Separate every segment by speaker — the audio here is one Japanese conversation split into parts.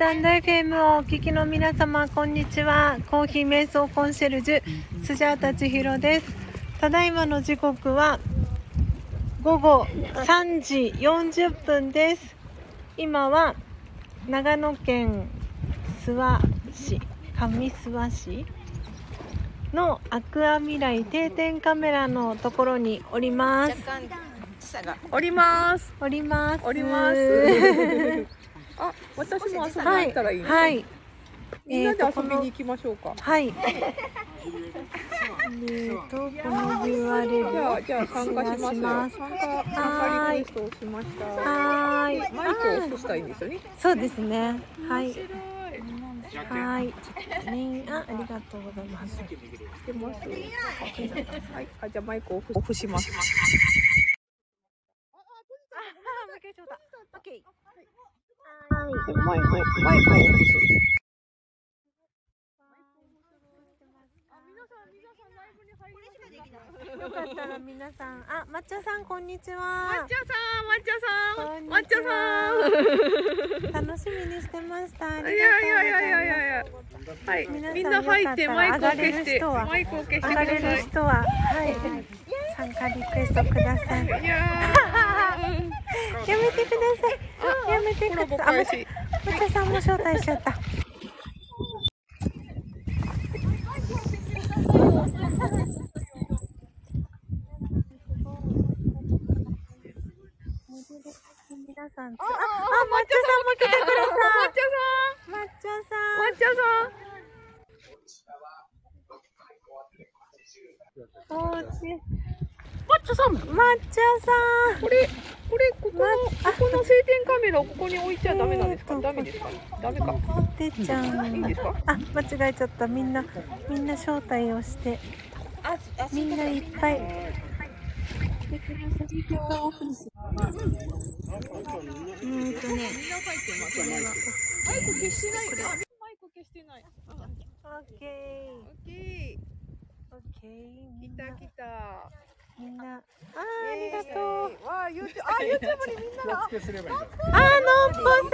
Speaker 1: タンド FM をお聞きの皆様、こんにちは。コーヒー瞑想コンシェルジュ、スジャータ千尋です。ただいまの時刻は午後3時40分です。今は長野県諏訪市、上諏訪市のアクア未来定点カメラのところにおります。
Speaker 2: おります。
Speaker 1: おります。
Speaker 2: おります。あ、私も遊びに行ったらいいの、
Speaker 1: はい。
Speaker 2: みんなで遊びに行きましょうか。
Speaker 1: はい。えーと、この URL
Speaker 2: じゃあ、じゃあ参加しますよ。参加、参加リクエストをしました。
Speaker 1: はーい。
Speaker 2: マイクを押したいんですよね？
Speaker 1: そうですね。はい。はい。ね、あ、ありがとうございます。
Speaker 2: してます。はい、あ、じゃあマイクをオフオフします。
Speaker 1: あ、負けちゃった。オッケー。
Speaker 2: でマイ、マイクをオフする。
Speaker 1: よかったら皆さん、あ、抹茶さんこんにち
Speaker 2: 抹。茶さん、抹茶さん、抹茶さん。
Speaker 1: 楽しみにしてました。
Speaker 2: いやいやいやいやいやいや。はい、みんな入ってマイクを消して、マイクを消してく
Speaker 1: 上がれ。る人は、はい。参加リクエストください。
Speaker 2: いや、
Speaker 1: やめてください。やめてください。あ、
Speaker 2: 開始。
Speaker 1: 抹茶さんも招待しちゃった。皆さんつ、あ、あ、抹茶さんも来てくれ
Speaker 2: 抹茶
Speaker 1: た。抹茶
Speaker 2: さん、
Speaker 1: さ
Speaker 2: 抹茶さん。
Speaker 1: ん、おうち、
Speaker 2: 抹茶さん。
Speaker 1: 抹茶さ
Speaker 2: これ、これ、ここの、
Speaker 1: ま
Speaker 2: ここの晴天カメラをここに置いちゃダメなんですか？
Speaker 1: えーと
Speaker 2: ダメですか？ダメか。
Speaker 1: ん、ポテちゃん。
Speaker 2: いいんですか？
Speaker 1: あ、間違えちゃった。みんな、みんな招待をして、みんないっぱい。うーんとね。
Speaker 2: マイク消してない。あマイク消してない。
Speaker 1: オッケ
Speaker 2: オッケ
Speaker 1: ー、オッケー、
Speaker 2: た来た。
Speaker 1: みんな、あー、ありがとう。
Speaker 2: う。わあ、YouTube、あ、YouTube にみんなが。
Speaker 1: あー、のっぽさん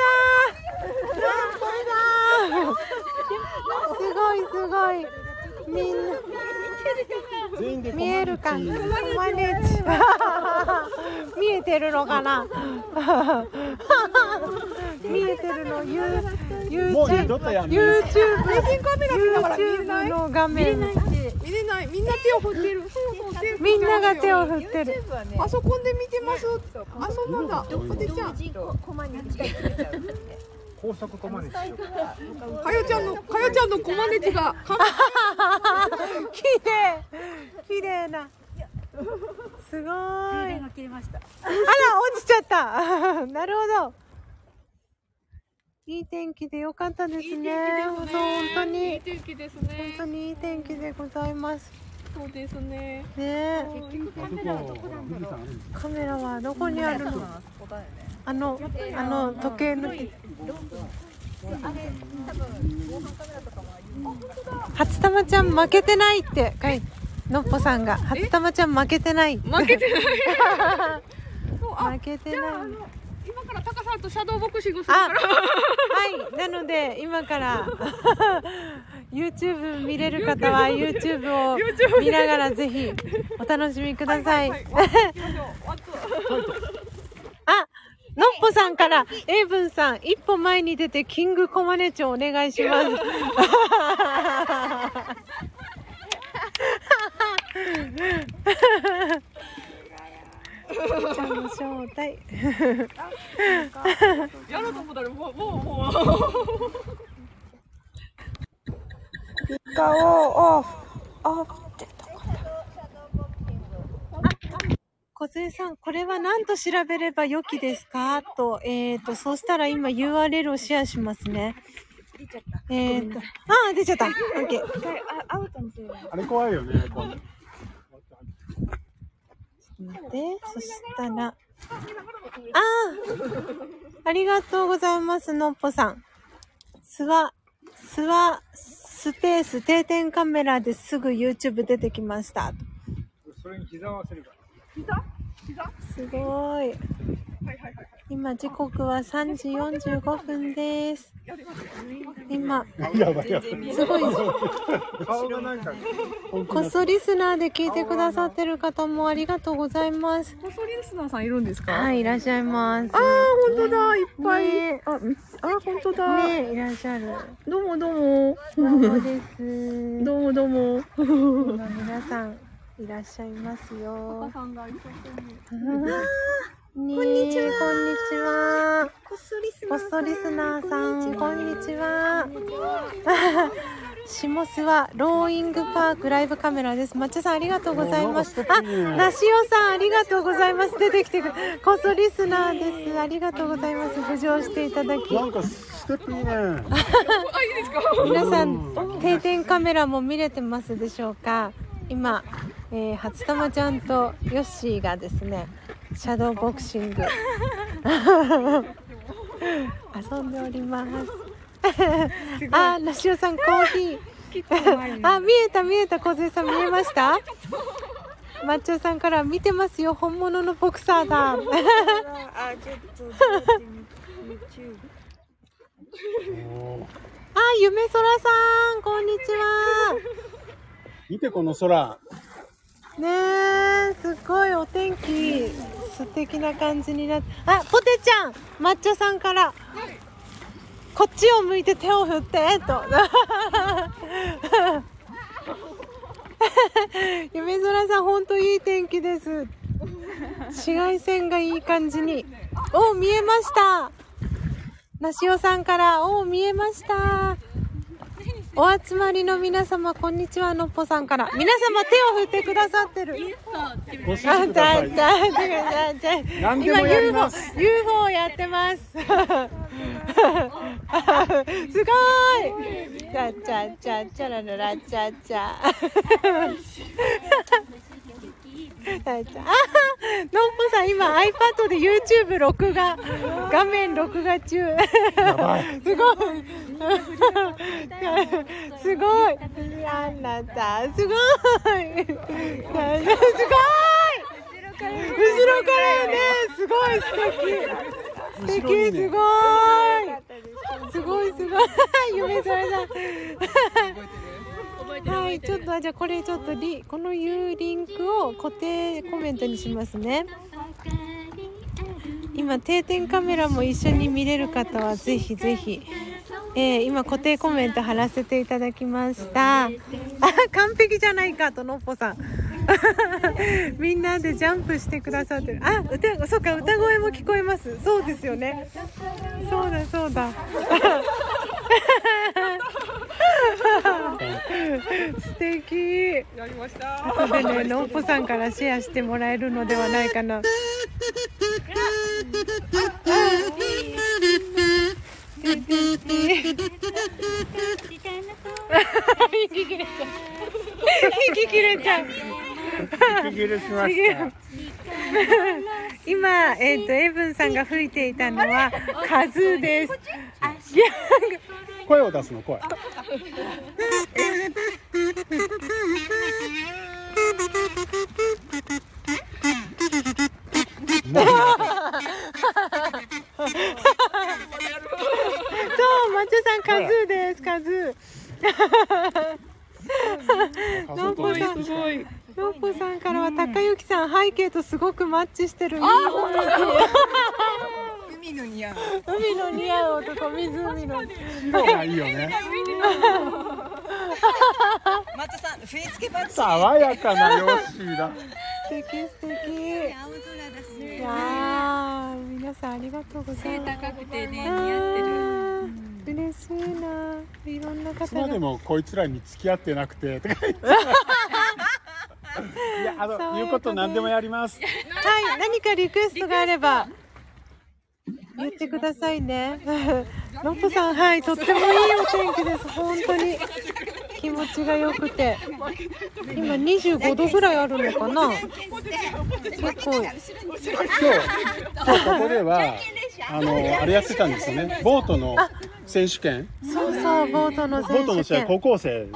Speaker 1: のっぽさんすごいすごい。みんな、見えるかマネチ。見えてるのかな見えてるの、ユー、
Speaker 3: もう二
Speaker 1: YouTube
Speaker 3: 度とやん
Speaker 1: YouTube、
Speaker 2: 最近カメラ見ながら見えない
Speaker 1: ？YouTube の画面。
Speaker 2: 見れない。みんな手を振ってる。そうそう手
Speaker 1: みんなが手を
Speaker 2: 振
Speaker 1: 振ってる。
Speaker 2: パソコンで見てます。あ、そうなんだ。おてちゃん。
Speaker 3: 高速コマネチ
Speaker 2: かよちゃんの、かよちゃんのコマネチが。か
Speaker 1: 綺麗綺麗な すごいあら落ちちゃったなるほどいい天気でよかったですね。本当本当
Speaker 2: いい
Speaker 1: に
Speaker 2: 天気です
Speaker 1: 本
Speaker 2: ね
Speaker 1: 当。にいい天気でございます。
Speaker 2: そうですね。
Speaker 1: ね。え
Speaker 3: カメラはどこなんだろう。
Speaker 1: カメラはどこにあるの？あのあの時計の。初玉ちゃん負けてないって書いてのっぽさんが。初玉ちゃん負けてない。
Speaker 2: 負けてない。そうあ
Speaker 1: 負けて
Speaker 2: じゃあ、あ
Speaker 1: ない
Speaker 2: の、今からタカさんとシャドーボクシングする
Speaker 1: あ
Speaker 2: から。
Speaker 1: はい。なので今から YouTube 見れる方は YouTube を見ながらぜひお楽しみください、あのっぽさんからエイブンさん一歩前に出てキングコマネチョお願いします ちゃんの招待
Speaker 2: やろうと思ったらもうもうもう
Speaker 1: 顔をオフ。オフってとこだ小杉さん、これは何と調べれば良きですか？と、えっ、と、そうしたら今 URL をシェアしますね。えっ、と、ああ、出ちゃった。オッケー。
Speaker 3: あれ怖いよね
Speaker 1: 待って、そしたら、ああありがとうございます、のっぽさん。スワ、スワ、スペース定点カメラですぐ YouTube 出てきました。
Speaker 3: それに膝を合わせるから
Speaker 2: 膝？膝？
Speaker 1: すごい
Speaker 2: はいはいはい
Speaker 1: 今時刻は3時45分です。今。すごい、こっそリスナーで聞いてくださってる方もありがとうございます。
Speaker 2: コソリスナーさんいるんですか？
Speaker 1: はい、いらっしゃいます。
Speaker 2: あー、本当だ、いっぱい。
Speaker 1: ね
Speaker 2: あ、あ、本当だ。
Speaker 1: ねいらっしゃる。
Speaker 2: どうもどうも。
Speaker 1: どうもです。
Speaker 2: どうもどうも。
Speaker 1: 今皆さんいらっしゃいますよ。こんにちは。こんにちは。
Speaker 2: こっそリス
Speaker 1: ポストリスナーさん、こんにちは。下諏訪ローイングパークライブカメラです。抹茶さんありがとうございます。あ、なしおさんありがとうございます。出てきてくる。こそリスナーです。ありがとうございます。浮上していただき。
Speaker 3: なんかステップいいね。
Speaker 2: あ、いいですか？
Speaker 1: 皆さん定点カメラも見れてますでしょうか？今、えー、初玉ちゃんとヨッシーがですねシャドーボクシング。遊んでおります。あなしおさんコーヒー。あ見えた見えた。小杉さん見えました？抹茶さんから見てますよ。本物のボクサーだ。
Speaker 2: あ、ち
Speaker 1: あ夢空さんこんにちは。
Speaker 3: 見てこの空。
Speaker 1: ねえすごいお天気素敵な感じになってあポテちゃん抹茶さんからこっちを向いて手を振ってと。夢空さん本当いい天気です。紫外線がいい感じに。お見えました。なしおさんからお見えました。お集まりの皆様こんにちはのっぽさんから。皆様手を振ってくださってる。
Speaker 3: ご指
Speaker 1: あ
Speaker 3: 示ください。
Speaker 1: だだだだ
Speaker 3: 何でもやります。
Speaker 1: 今 UFO, UFO やってます。すごい。チャチャチャチャラララチャチャのっぽさん今 iPad で YouTube 録画画面録画中。すごい。すごい。あなたすごい。すごい。後ろからねすごい。素敵素敵すごい。すごい。すごい。夢それだはいちょっとじゃあこれちょっとリこのいうリンクを固定コメントにしますね。今定点カメラも一緒に見れる方はぜひぜひ、えー今固定コメント貼らせていただきました。あ完璧じゃないかとのっぽさん。みんなでジャンプしてくださってる。あ歌そうか歌声も聞こえます。そうですよね。そうだそうだ素敵。
Speaker 2: やりました。
Speaker 1: 後でね、のっぽさんからシェアしてもらえるのではないかな。息切れちゃう。今、えっ、と、エブンさんが吹いていたのは、カズー。です。
Speaker 3: 声を出すの声。
Speaker 1: そう、抹茶さん、カズーです、カズー。のっぽさん、
Speaker 2: すごい。
Speaker 1: のっぽさんからは、高幸さん、背景とすごくマッチしてる。
Speaker 2: 海の似合う。
Speaker 1: 海の似合う男、湖の。
Speaker 3: 色がいいよね。
Speaker 2: 松田さん、振り付けバッチ
Speaker 3: 爽やかなヨッシーだ。
Speaker 1: 素敵、素敵。
Speaker 2: 青空だし
Speaker 1: いやー、皆さんありがとうございます。
Speaker 2: 高くてね、
Speaker 1: あー嬉しいな。いろんない方が。
Speaker 3: でもこいつらに付き合ってなくて。とか言っていや、あの、言うこと何でもやります。
Speaker 1: はい、何かリクエストがあれば。言ってくださいね。のっぽさん、はい、とってもいいお天気です。本当に。気持ちが良くて。今25度ぐらいあるのかな。結構。
Speaker 3: 今日、今日ここでは、あの、あれやってたんですよね。ボートの選手権。
Speaker 1: そうそう、ボートの
Speaker 3: ボートの試合、
Speaker 1: 選手権。
Speaker 3: 高校生ね。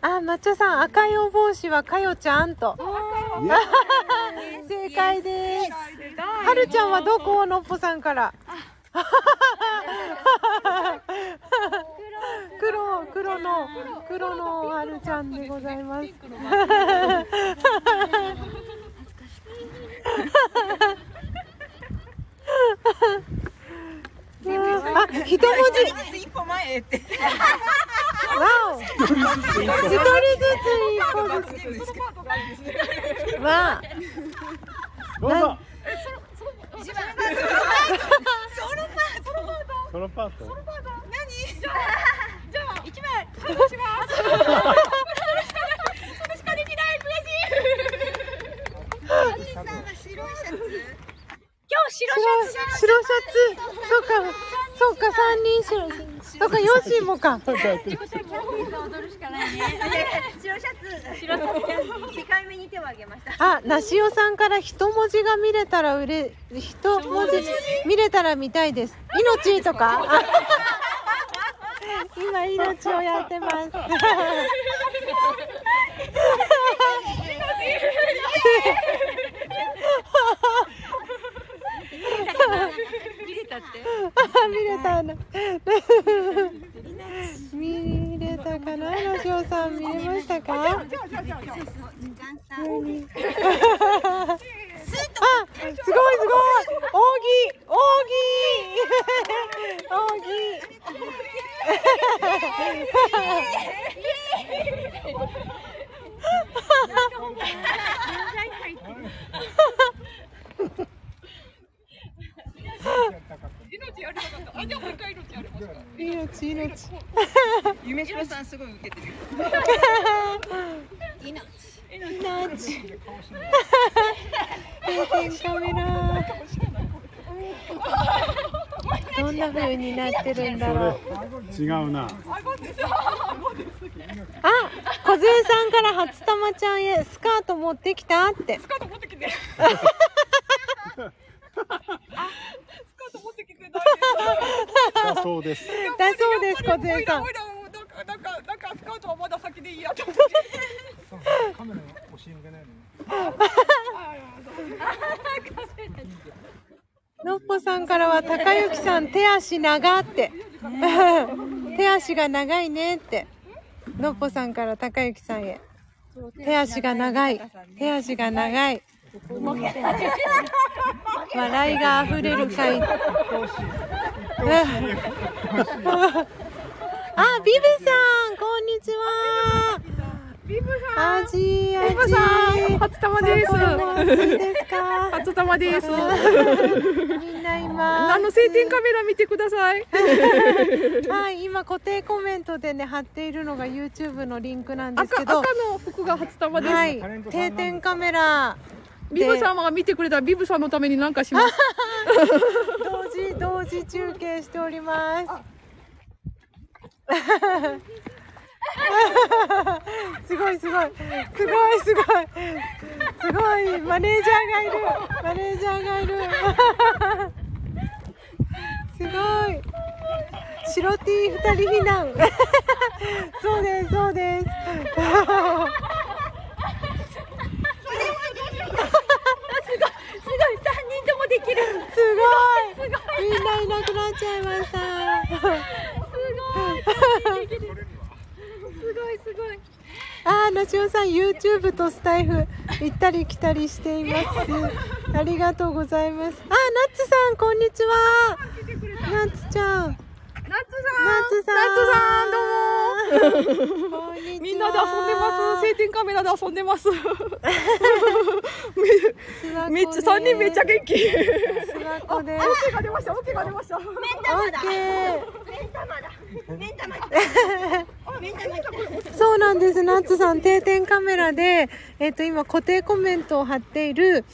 Speaker 1: あ、抹茶さん、赤いお帽子はかよちゃんと。正解です。ははるちゃんはどこ？のっぽさんから。黒、黒の、黒のはるちゃんでございます。あ、一文字。
Speaker 4: 一歩前へって。
Speaker 1: わお。一人ずつ一歩ずつ。わあ。
Speaker 3: どうぞ
Speaker 4: 一番
Speaker 3: ソロパート？
Speaker 4: 一番反応します。それしかできない悔しい。さんは白いシャツ。今日白
Speaker 1: 白
Speaker 4: シャツ。
Speaker 1: 白シャツ。そうか。そうか、三人白。そうか、ヨッシーもか。
Speaker 4: 踊るしかないね。白シャツ。白シャツ。二回目に手を挙げました。
Speaker 1: あ、なしおさんから一文字が見れたらうれ、一文字見れたら見たいです。命とか。あ 今命をやってます。
Speaker 4: 見れたって。
Speaker 1: 見れたな。見れたかな、なしおさん見れましたか？あ、すごいすごい。扇、扇。
Speaker 2: 命やりたかった。あ、じゃあもう一回命やりますか。
Speaker 1: 命、命。
Speaker 4: 夢白さんすごい受けてる。
Speaker 1: 命。定点カメラ。どんな風になってるんだろう。
Speaker 3: 違うな
Speaker 1: あ、小杉さんから初玉ちゃんへスカート持ってきたって。
Speaker 2: スカート持ってきて。スカート持ってきて。
Speaker 3: だそうです
Speaker 1: だそうです、小杉さん
Speaker 2: なんかなんかスカートはまだ先でいいやと思って。
Speaker 5: カメラに教えげないのに。
Speaker 1: のっぽさんからは高幸さん手足長って。手足が長いねって。のっぽさんから高幸さんへ。手足が長い。手足が長い。笑いが溢れる回。あ、ビブさん、こんにちは。
Speaker 2: ビブさん。
Speaker 1: アジアジ。
Speaker 2: ビブさん初玉です
Speaker 1: ですか？
Speaker 2: 初玉です。
Speaker 1: みんないます。
Speaker 2: あの晴天カメラ見てください。
Speaker 1: はい、今固定コメントでね貼っているのが YouTube のリンクなんです
Speaker 2: 赤赤
Speaker 1: けど、
Speaker 2: の服が初玉です。
Speaker 1: はい、定点カメラ
Speaker 2: ビブ様が見てくれたらビブさんのために何かします。
Speaker 1: 同時同時中継しております。すごいすごい。すごいすごい。すごい。マネージャーがいる。マネージャーがいる。すごい。白 T 二人避難。そうですそうです。すごい。みんないなくなっちゃいましたあー、なしおさん、YouTube とスタイフ行ったり来たりしています。ありがとうございます。あー、ナッツさん、こんにちは。ナッツちゃん。ナッ
Speaker 2: ツさん。
Speaker 1: ツさん。
Speaker 2: ナッツさんどうも。
Speaker 1: こんにちは。
Speaker 2: みんなで遊んでます。晴天カメラで遊んでます。めっちゃ三人めっちゃ元気。オッケーが出ました。オッケーが出ました。
Speaker 1: オッケー。そうなんです。ナッツさん、定点カメラで、えっ、と、今、固定コメントを貼っている、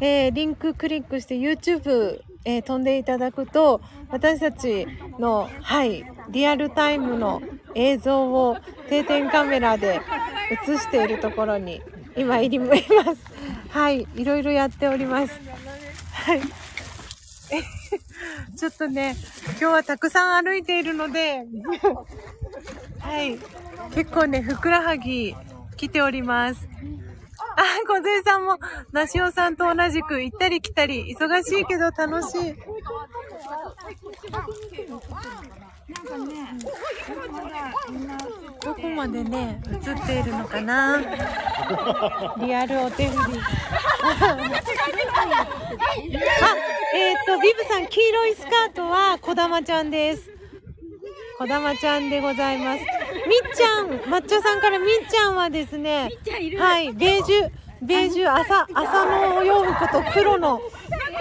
Speaker 1: えーリンククリックして YouTube、えー飛んでいただくと、私たちの、はい、リアルタイムの映像を定点カメラで映しているところに、今、いります。はい、いろいろやっております。はい。ちょっとね、今日はたくさん歩いているので、はい。結構ね、ふくらはぎ来ております。あ、小杉さんも、なしおさんと同じく行ったり来たり、忙しいけど楽しい。どこまでね、映っているのかな？リアルお手振り。あ、えっ、と、ビブさん、黄色いスカートは、こだまちゃんです。こだまちゃんでございます。みっちゃん、抹茶さんからみっちゃんはですね、はい、ベージュ、ベージュ、朝、朝のお洋服と黒の、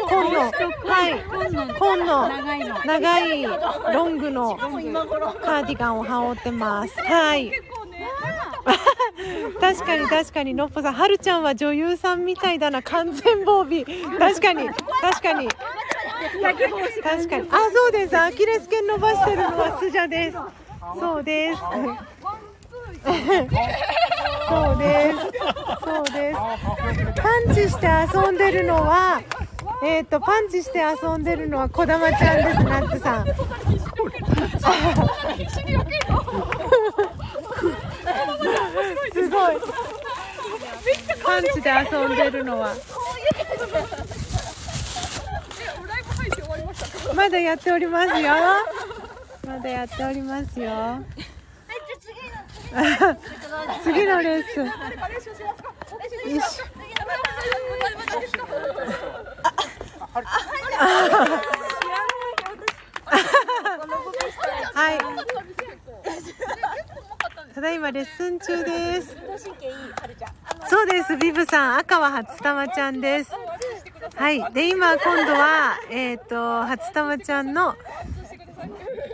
Speaker 1: 紺の、はい、紺の、長い、ロングのカーディガンを羽織ってます。はい。確かに確かにのっぽさんはるちゃんは女優さんみたいだな完全防備。確かに確かに。確かに。あそうです。アキレス腱伸ばしてるのはスジャです。そうです。そうです。そうです。パンチして遊んでるのはえっ、とパンチして遊んでるのはこだまちゃんですナッツさん。すごい。パンチで遊んでるのは。まだやっておりますよ。まだやっておりますよ。次のレッス。はい。ただいまレッスン中です。そうです。ビブさん赤は初玉ちゃんです。はい。で今今度はえっ、と初玉ちゃんの、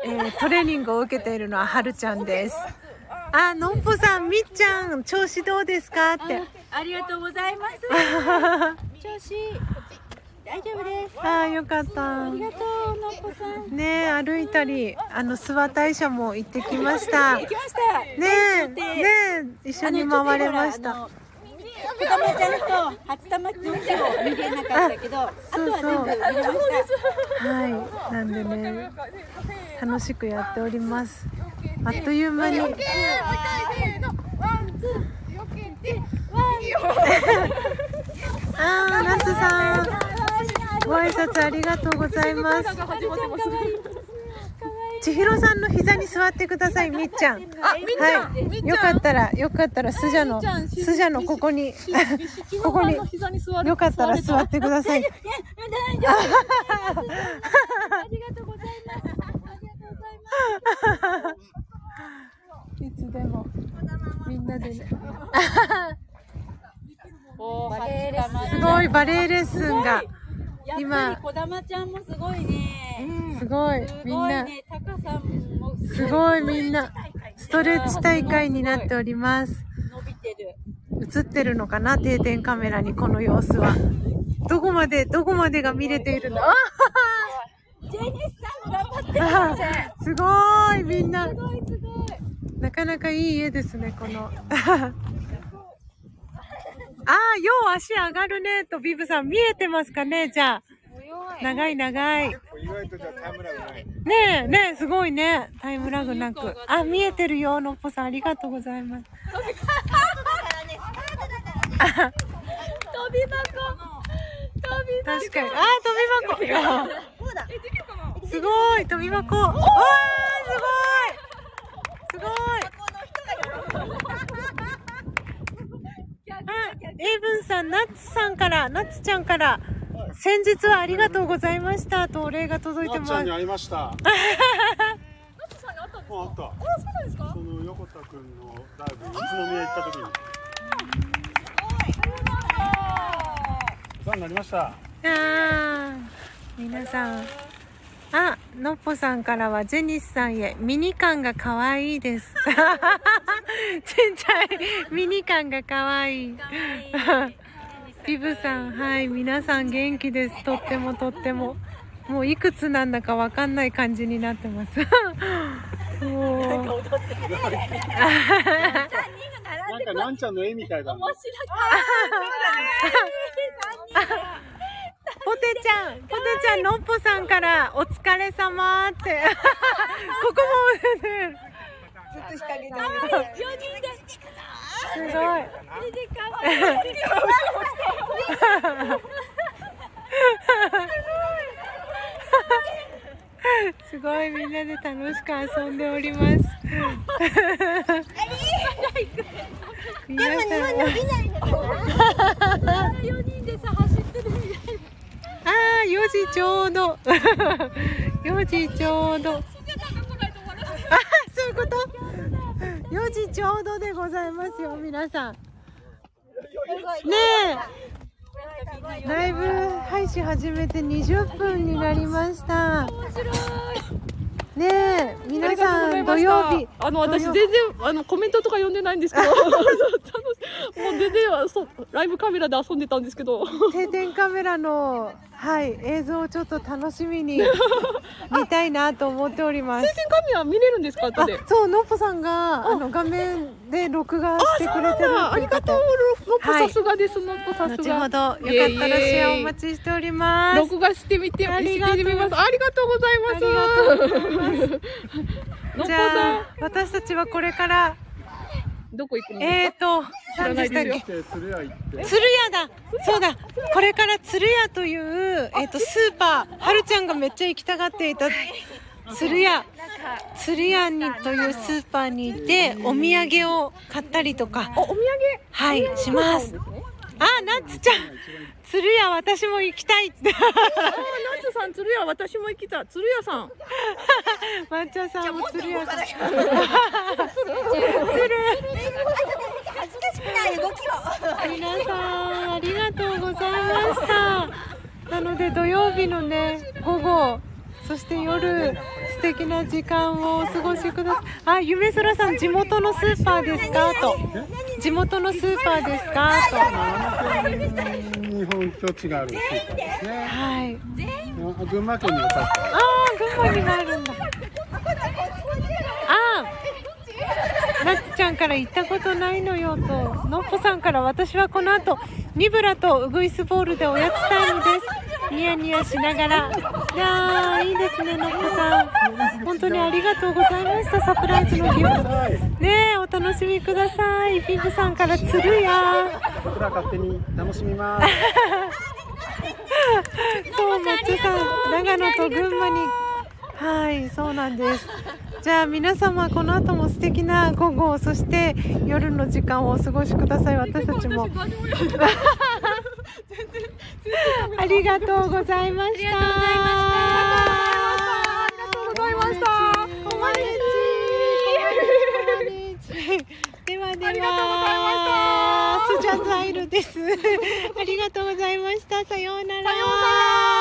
Speaker 1: えートレーニングを受けているのははるちゃんですあのんぽさんみっちゃん調子どうですか？って
Speaker 4: ありがとうございます。調子大丈夫です。
Speaker 1: あーよかった
Speaker 4: ありがとうのっぽさん。
Speaker 1: ねえ歩いたりあの諏訪大社も行ってきましたね
Speaker 4: 行きました。
Speaker 1: えねえ一緒に回れました。
Speaker 4: 子玉ちゃんと初玉ちゃんを見れなかったけど、あとは全部見れました。
Speaker 1: はいなんでね楽しくやっておりますあっという間にあーナスさんご挨拶ありがとうございます千尋さんの膝に座ってくださいみっちゃんはいよかったらよかったらスジャのスジャのここにここによかったら座ってください
Speaker 4: ありがとうございます。ありがとうございます。
Speaker 1: いつでもみんなでね
Speaker 4: バレーレッスン
Speaker 1: すごいバレエレッスンが。
Speaker 4: やっぱ
Speaker 1: 今
Speaker 4: りこだまちゃんもすごいね。
Speaker 1: すごい。
Speaker 4: す
Speaker 1: みんな。
Speaker 4: ごいね。タカさんも
Speaker 1: すごい。みんな。ストレッチ大会になっております。
Speaker 4: 伸びてる。
Speaker 1: 映ってるのかな定点カメラにこの様子は。どこまでどこまでが見れているの？あ
Speaker 4: ジェニスさん頑張ってます。
Speaker 1: ごいみんな。
Speaker 4: すごいすごい。
Speaker 1: なかなかいい家ですねこの。ああよう足上がるねとビブさん見えてますかねじゃあ。長い長い。ねえねえすごいね。タイムラグなく。あ見えてるよのっぽさんありがとうございます。
Speaker 4: 飛び箱。飛び箱。
Speaker 1: 確かに。あ飛び箱。すごい飛び箱。お ーすごいすごいあエイブンさんナッツさんからナッツちゃんから先日はありがとうございましたとお礼が届いてます
Speaker 3: なっちゃんに会いました。もうあった。あ、そうなんですか？その横田くんのライブ、宇都宮行った時に。お世話になりました。
Speaker 1: あー皆さんあのっぽさんからはジェニスさんへミニ感が可愛いです。ちっちゃいミニ感が可愛い。ビブさんはい皆さん元気です。とってもとっても。もういくつなんだかわかんない感じになってます。もう。
Speaker 3: なんかなんちゃんの絵みたいだね。
Speaker 1: ポテちゃん、ポテちゃん、のっぽさんからお疲れ様って。ここも、ね、
Speaker 4: 四人で。
Speaker 1: すごい。すごいみんなで楽しく遊んでおります。皆さん
Speaker 4: 四人でさ走ってるみたい
Speaker 1: ああ、4時ちょうど。4時ちょうど。あーそういうこと？4時ちょうどでございますよ、皆さん。ねえ。ライブ配信始めて20分になりました。ねえ、皆さん土曜日。
Speaker 2: あの私全然あのコメントとか読んでないんですけど もう全然そうライブカメラで遊んでたんですけど
Speaker 1: 定点カメラの、はい、映像をちょっと楽しみに 見たいなと思っております。
Speaker 2: 定点カメラ見れるんですか後
Speaker 1: あ
Speaker 2: で、
Speaker 1: そう、のっぽさんが、あ。の画面で録画してくれてる
Speaker 2: あありがとうのっぽ
Speaker 1: はい。
Speaker 2: さすがですのっぽさす
Speaker 1: 後
Speaker 2: が
Speaker 1: ほどよかったらシェアお待ちしております。
Speaker 2: 録画してみて
Speaker 1: ありがとう
Speaker 2: ございます。
Speaker 1: ありがとうございます。じ
Speaker 2: さん。
Speaker 1: ゃあ私たちはこれから
Speaker 2: どこ行くの？です
Speaker 1: えーと
Speaker 2: 知ら
Speaker 1: 何でしたっ
Speaker 2: ないですよ
Speaker 1: け？
Speaker 3: で鶴屋行って
Speaker 1: 鶴屋だ。そうだ。これから鶴屋というえっ、とスーパーはるちゃんがめっちゃ行きたがっていた鶴屋鶴屋にというスーパーに行ってお土産を買ったりとか
Speaker 2: おお土産？
Speaker 1: はいします。あ、ナッツちゃん。鶴屋私も行きたい。って。
Speaker 2: あナッツさん鶴屋私も行きたい。鶴屋さん。
Speaker 1: 抹茶さんも鶴屋さん。
Speaker 4: 恥ずかしくない。動きを
Speaker 1: 皆さんありがとうございました。なので土曜日のね午後そして夜素敵な時間をお過ごしください。あ夢空さん地元のスーパーですか？と。地元のスーパーですか？
Speaker 3: 日本境地があるスーパーです
Speaker 1: と
Speaker 3: ね。
Speaker 1: はい。
Speaker 3: あ群馬県にも立って。
Speaker 1: ああ群馬にもあるんだ。ああなつちゃんから行ったことないのよと。のっぽさんから私はこの後ニブラとウグイスボールでおやつタイムですニヤニヤしながらいやーいいですねのっぽさん本当にありがとうございましたサプライズのギフトねえお楽しみくださいビブさんからつるや
Speaker 3: 僕ら勝手に楽しみます
Speaker 1: そう、松さん、長野と群馬に。はい、そうなんです。じゃあ、皆様、この後も素敵な午後、そして夜の時間をお過ごしください。私たちも。ありがとうございました。ありがとうございました。ありがとうございました。スジャザイルです。ありがとうございました。さようなら。さようなら。